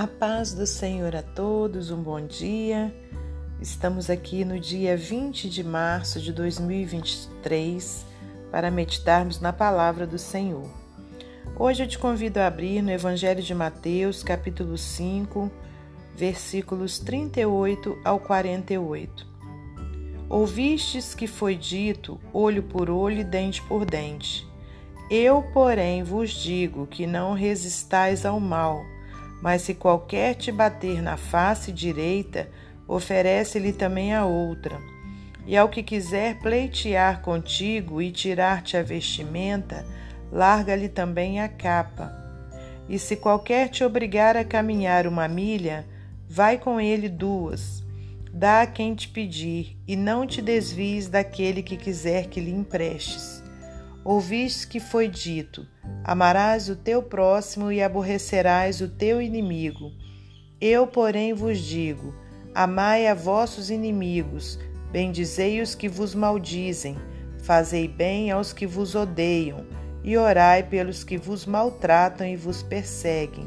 A paz do Senhor a todos, um bom dia. Estamos aqui no dia 20 de março de 2023 para meditarmos na palavra do Senhor. Hoje eu te convido a abrir no Evangelho de Mateus, capítulo 5, versículos 38 ao 48. Ouvistes que foi dito olho por olho e dente por dente. Eu, porém, vos digo que não resistais ao mal mas se qualquer te bater na face direita, oferece-lhe também a outra. E ao que quiser pleitear contigo e tirar-te a vestimenta, larga-lhe também a capa. E se qualquer te obrigar a caminhar uma milha, vai com ele duas. Dá a quem te pedir, e não te desvies daquele que quiser que lhe emprestes. Ouvistes que foi dito: Amarás o teu próximo e aborrecerás o teu inimigo. Eu, porém, vos digo: Amai a vossos inimigos, bendizei os que vos maldizem, fazei bem aos que vos odeiam, e orai pelos que vos maltratam e vos perseguem,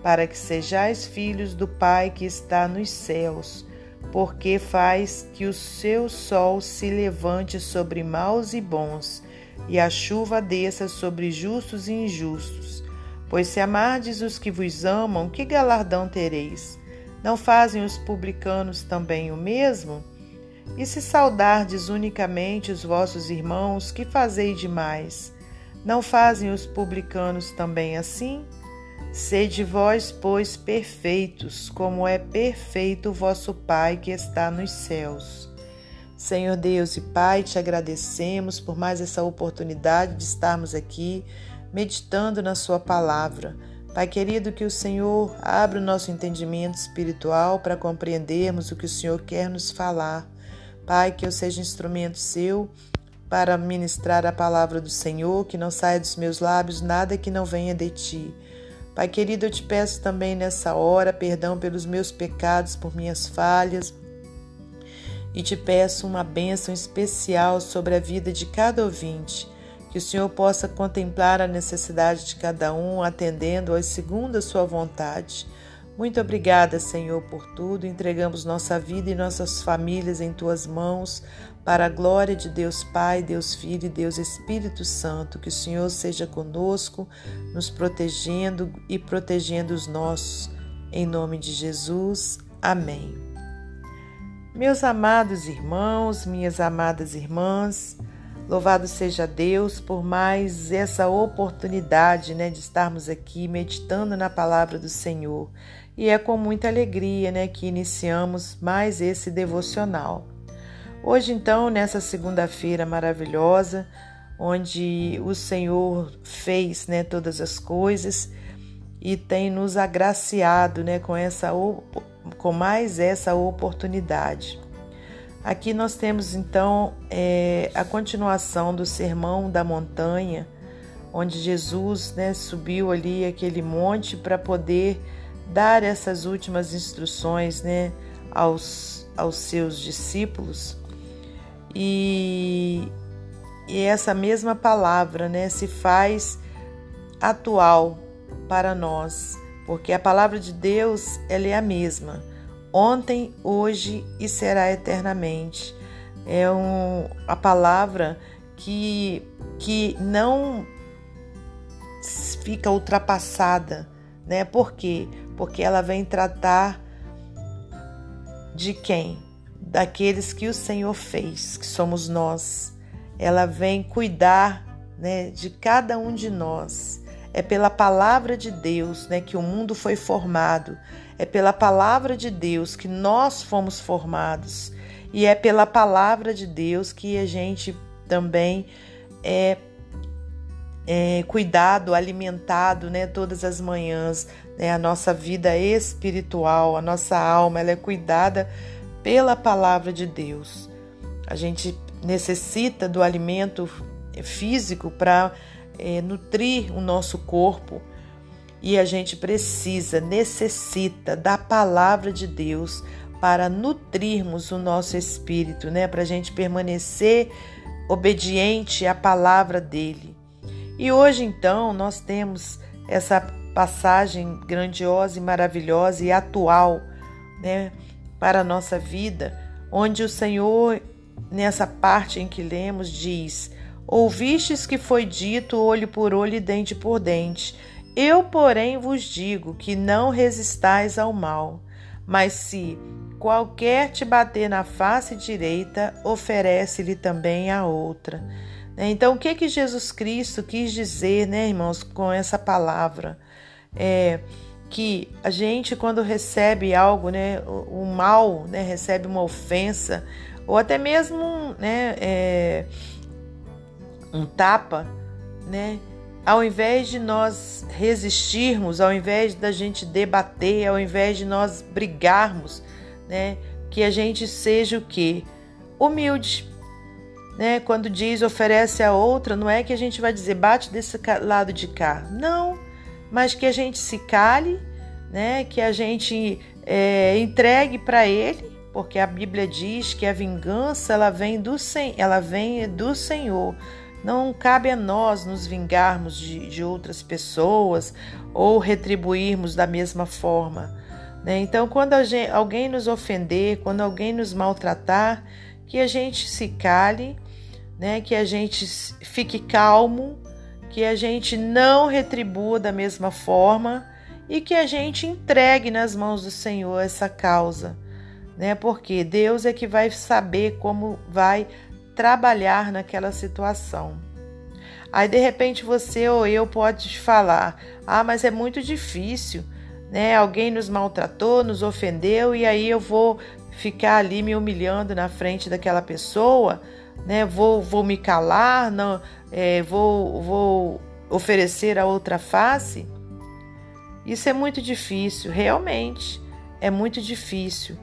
para que sejais filhos do Pai que está nos céus, porque faz que o seu sol se levante sobre maus e bons e a chuva desça sobre justos e injustos. Pois se amardes os que vos amam, que galardão tereis? Não fazem os publicanos também o mesmo? E se saudardes unicamente os vossos irmãos, que fazei demais? Não fazem os publicanos também assim? Sede vós, pois, perfeitos, como é perfeito o vosso Pai que está nos céus. Senhor Deus e Pai, te agradecemos por mais essa oportunidade de estarmos aqui meditando na Sua palavra. Pai querido, que o Senhor abra o nosso entendimento espiritual para compreendermos o que o Senhor quer nos falar. Pai, que eu seja instrumento seu para ministrar a palavra do Senhor, que não saia dos meus lábios nada que não venha de ti. Pai querido, eu te peço também nessa hora perdão pelos meus pecados, por minhas falhas e te peço uma bênção especial sobre a vida de cada ouvinte, que o Senhor possa contemplar a necessidade de cada um, atendendo-as segundo a sua vontade. Muito obrigada, Senhor, por tudo. Entregamos nossa vida e nossas famílias em tuas mãos, para a glória de Deus Pai, Deus Filho e Deus Espírito Santo. Que o Senhor seja conosco, nos protegendo e protegendo os nossos. Em nome de Jesus. Amém. Meus amados irmãos, minhas amadas irmãs, louvado seja Deus por mais essa oportunidade né, de estarmos aqui meditando na palavra do Senhor. E é com muita alegria né, que iniciamos mais esse devocional. Hoje, então, nessa segunda-feira maravilhosa, onde o Senhor fez né, todas as coisas e tem nos agraciado né, com essa com mais essa oportunidade. Aqui nós temos então é, a continuação do Sermão da Montanha, onde Jesus né, subiu ali aquele monte para poder dar essas últimas instruções né, aos, aos seus discípulos. E, e essa mesma palavra né, se faz atual para nós porque a palavra de Deus ela é a mesma, ontem, hoje e será eternamente. É um, a palavra que, que não fica ultrapassada, né? Por quê? Porque ela vem tratar de quem? Daqueles que o Senhor fez, que somos nós. Ela vem cuidar né, de cada um de nós. É pela palavra de Deus né, que o mundo foi formado. É pela palavra de Deus que nós fomos formados. E é pela palavra de Deus que a gente também é, é cuidado, alimentado né, todas as manhãs. Né, a nossa vida espiritual, a nossa alma, ela é cuidada pela palavra de Deus. A gente necessita do alimento físico para é, nutrir o nosso corpo e a gente precisa, necessita da palavra de Deus para nutrirmos o nosso espírito, né? Para a gente permanecer obediente à palavra dele. E hoje, então, nós temos essa passagem grandiosa e maravilhosa e atual, né, para a nossa vida, onde o Senhor, nessa parte em que lemos, diz: Ouvistes que foi dito olho por olho e dente por dente. Eu, porém, vos digo que não resistais ao mal, mas se qualquer te bater na face direita, oferece-lhe também a outra. Então, o que que Jesus Cristo quis dizer, né, irmãos, com essa palavra? É que a gente, quando recebe algo, né, o, mal, né, recebe uma ofensa, ou até mesmo, né, é, um tapa, né, ao invés de nós resistirmos, ao invés da gente debater, ao invés de nós brigarmos, né, que a gente seja o quê? Humilde. Né? Quando diz oferece a outra, não é que a gente vai dizer bate desse lado de cá. Não, mas que a gente se cale, né? que a gente é, entregue para ele, porque a Bíblia diz que a vingança ela vem do, ela vem do Senhor. Não cabe a nós nos vingarmos de, de outras pessoas ou retribuirmos da mesma forma. Né? Então, quando gente, alguém nos ofender, quando alguém nos maltratar, que a gente se cale, né? que a gente fique calmo, que a gente não retribua da mesma forma e que a gente entregue nas mãos do Senhor essa causa, né? Porque Deus é que vai saber como vai trabalhar naquela situação. Aí de repente você ou eu pode falar: "Ah, mas é muito difícil, né? Alguém nos maltratou, nos ofendeu e aí eu vou ficar ali me humilhando na frente daquela pessoa, né? Vou, vou me calar, não, é, vou, vou oferecer a outra face. Isso é muito difícil, realmente é muito difícil.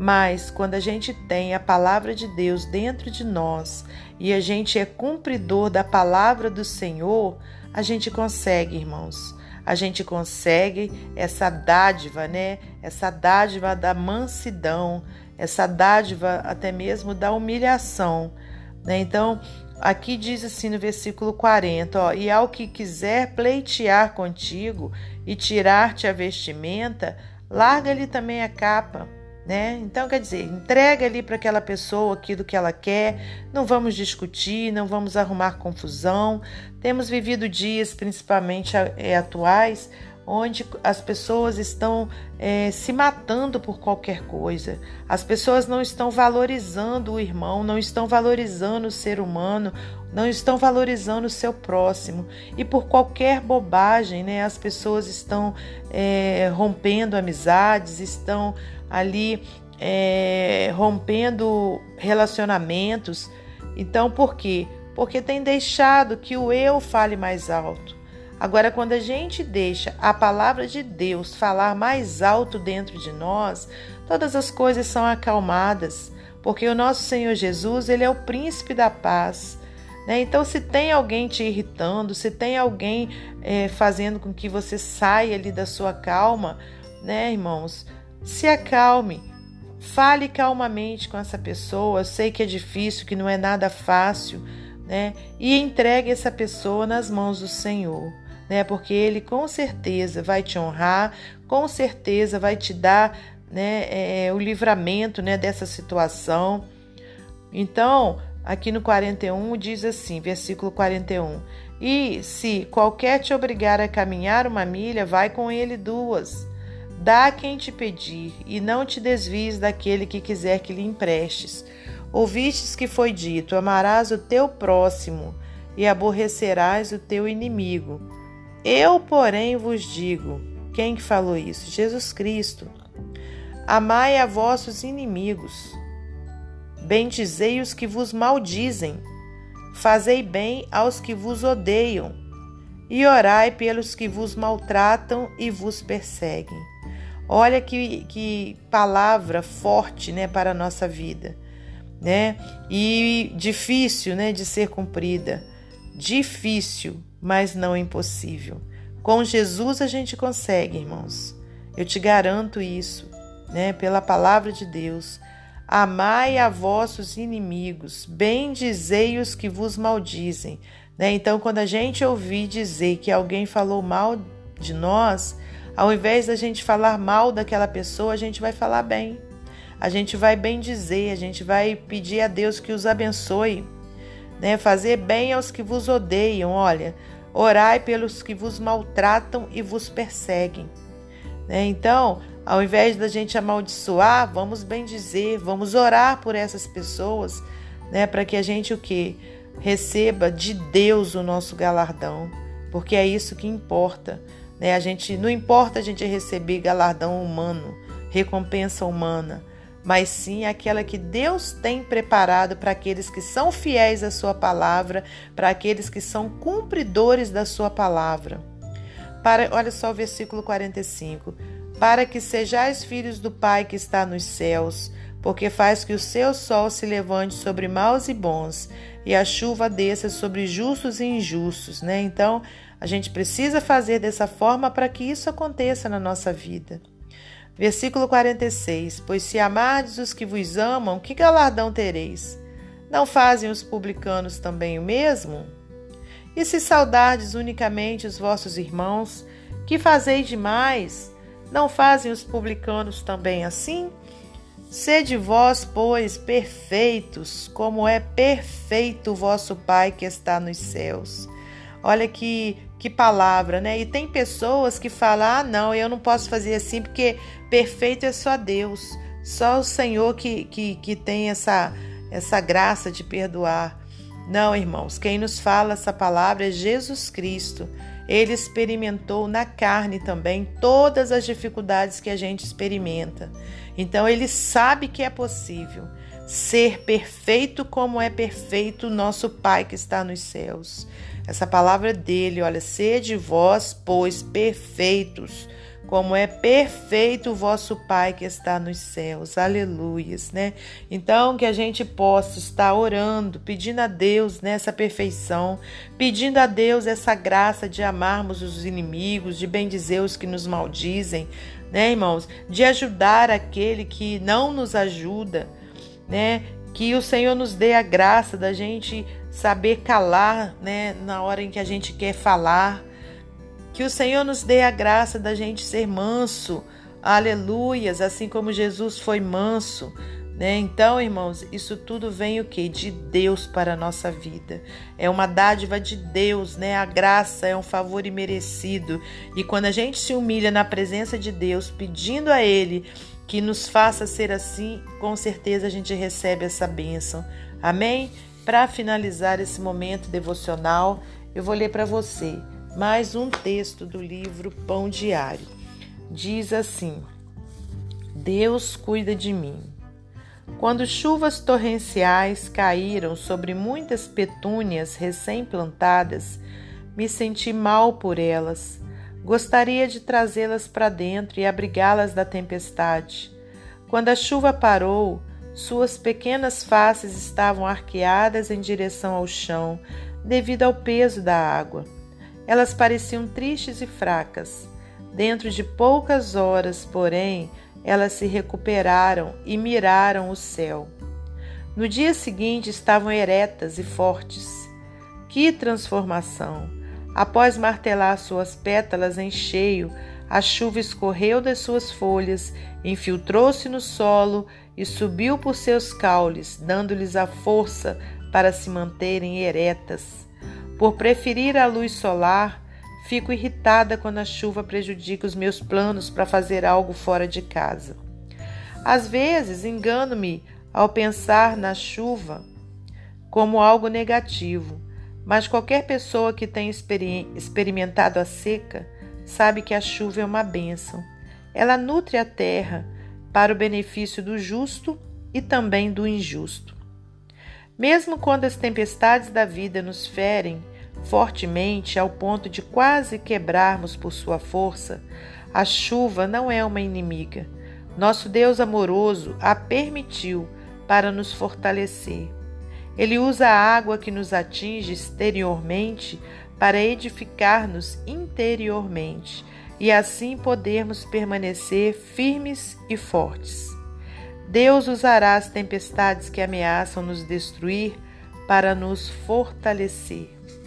Mas quando a gente tem a palavra de Deus dentro de nós e a gente é cumpridor da palavra do Senhor, a gente consegue, irmãos. A gente consegue essa dádiva, né? Essa dádiva da mansidão, essa dádiva até mesmo da humilhação, né? Então, aqui diz assim no versículo 40, ó, e ao que quiser pleitear contigo e tirar-te a vestimenta, larga-lhe também a capa né? Então, quer dizer, entrega ali para aquela pessoa aquilo que ela quer, não vamos discutir, não vamos arrumar confusão. Temos vivido dias, principalmente é, atuais, onde as pessoas estão é, se matando por qualquer coisa. As pessoas não estão valorizando o irmão, não estão valorizando o ser humano, não estão valorizando o seu próximo. E por qualquer bobagem, né, as pessoas estão é, rompendo amizades, estão ali é, rompendo relacionamentos. Então, por quê? Porque tem deixado que o eu fale mais alto. Agora, quando a gente deixa a palavra de Deus falar mais alto dentro de nós, todas as coisas são acalmadas, porque o nosso Senhor Jesus, ele é o príncipe da paz. Né? Então, se tem alguém te irritando, se tem alguém é, fazendo com que você saia ali da sua calma, né, irmãos? Se acalme, fale calmamente com essa pessoa. Eu sei que é difícil, que não é nada fácil, né? E entregue essa pessoa nas mãos do Senhor, né? Porque Ele com certeza vai te honrar, com certeza vai te dar, né? É, o livramento, né? Dessa situação. Então, aqui no 41 diz assim, versículo 41. E se qualquer te obrigar a caminhar uma milha, vai com ele duas. Dá a quem te pedir, e não te desvies daquele que quiser que lhe emprestes. Ouvistes que foi dito: Amarás o teu próximo e aborrecerás o teu inimigo. Eu, porém, vos digo: quem que falou isso? Jesus Cristo. Amai a vossos inimigos, bendizei os que vos maldizem, fazei bem aos que vos odeiam, e orai pelos que vos maltratam e vos perseguem. Olha que, que palavra forte né, para a nossa vida. Né? E difícil né, de ser cumprida. Difícil, mas não impossível. Com Jesus a gente consegue, irmãos. Eu te garanto isso, né? Pela palavra de Deus. Amai a vossos inimigos, bendizei os que vos maldizem. Né? Então, quando a gente ouvir dizer que alguém falou mal de nós, ao invés da gente falar mal daquela pessoa, a gente vai falar bem. A gente vai bem dizer, a gente vai pedir a Deus que os abençoe, né? Fazer bem aos que vos odeiam, olha, orai pelos que vos maltratam e vos perseguem. Né? Então, ao invés da gente amaldiçoar, vamos bem dizer, vamos orar por essas pessoas, né, para que a gente o que receba de Deus o nosso galardão, porque é isso que importa, né? A gente não importa a gente receber galardão humano, recompensa humana, mas sim aquela que Deus tem preparado para aqueles que são fiéis à sua palavra, para aqueles que são cumpridores da sua palavra. Para, olha só o versículo 45. Para que sejais filhos do Pai que está nos céus, porque faz que o seu sol se levante sobre maus e bons, e a chuva desça sobre justos e injustos, né? Então, a gente precisa fazer dessa forma para que isso aconteça na nossa vida. Versículo 46: Pois se amardes os que vos amam, que galardão tereis? Não fazem os publicanos também o mesmo? E se saudardes unicamente os vossos irmãos, que fazeis demais? Não fazem os publicanos também assim? Sede vós, pois, perfeitos, como é perfeito o vosso Pai que está nos céus. Olha que, que palavra, né? E tem pessoas que falam: ah, não, eu não posso fazer assim porque perfeito é só Deus, só o Senhor que, que, que tem essa, essa graça de perdoar. Não, irmãos, quem nos fala essa palavra é Jesus Cristo. Ele experimentou na carne também todas as dificuldades que a gente experimenta. Então, ele sabe que é possível ser perfeito como é perfeito o nosso Pai que está nos céus. Essa palavra dele, olha, sede vós, pois, perfeitos como é perfeito o vosso Pai que está nos céus. Aleluias, né? Então, que a gente possa estar orando, pedindo a Deus nessa perfeição, pedindo a Deus essa graça de amarmos os inimigos, de bendizer os que nos maldizem, né, irmãos? De ajudar aquele que não nos ajuda, né? Que o Senhor nos dê a graça da gente saber calar, né, na hora em que a gente quer falar que o Senhor nos dê a graça da gente ser manso, aleluias, assim como Jesus foi manso. Né? Então, irmãos, isso tudo vem o que? De Deus para a nossa vida. É uma dádiva de Deus, né? A graça é um favor imerecido. E quando a gente se humilha na presença de Deus, pedindo a Ele que nos faça ser assim, com certeza a gente recebe essa bênção. Amém? Para finalizar esse momento devocional, eu vou ler para você mais um texto do livro Pão Diário. Diz assim: Deus cuida de mim. Quando chuvas torrenciais caíram sobre muitas petúnias recém-plantadas, me senti mal por elas. Gostaria de trazê-las para dentro e abrigá-las da tempestade. Quando a chuva parou, suas pequenas faces estavam arqueadas em direção ao chão, devido ao peso da água. Elas pareciam tristes e fracas. Dentro de poucas horas, porém, elas se recuperaram e miraram o céu. No dia seguinte estavam eretas e fortes. Que transformação! Após martelar suas pétalas em cheio, a chuva escorreu das suas folhas, infiltrou-se no solo e subiu por seus caules, dando-lhes a força para se manterem eretas. Por preferir a luz solar, fico irritada quando a chuva prejudica os meus planos para fazer algo fora de casa. Às vezes engano-me ao pensar na chuva como algo negativo, mas qualquer pessoa que tenha experimentado a seca sabe que a chuva é uma bênção. Ela nutre a terra para o benefício do justo e também do injusto. Mesmo quando as tempestades da vida nos ferem fortemente ao ponto de quase quebrarmos por sua força, a chuva não é uma inimiga. Nosso Deus amoroso a permitiu para nos fortalecer. Ele usa a água que nos atinge exteriormente para edificar-nos interiormente e assim podermos permanecer firmes e fortes. Deus usará as tempestades que ameaçam nos destruir para nos fortalecer.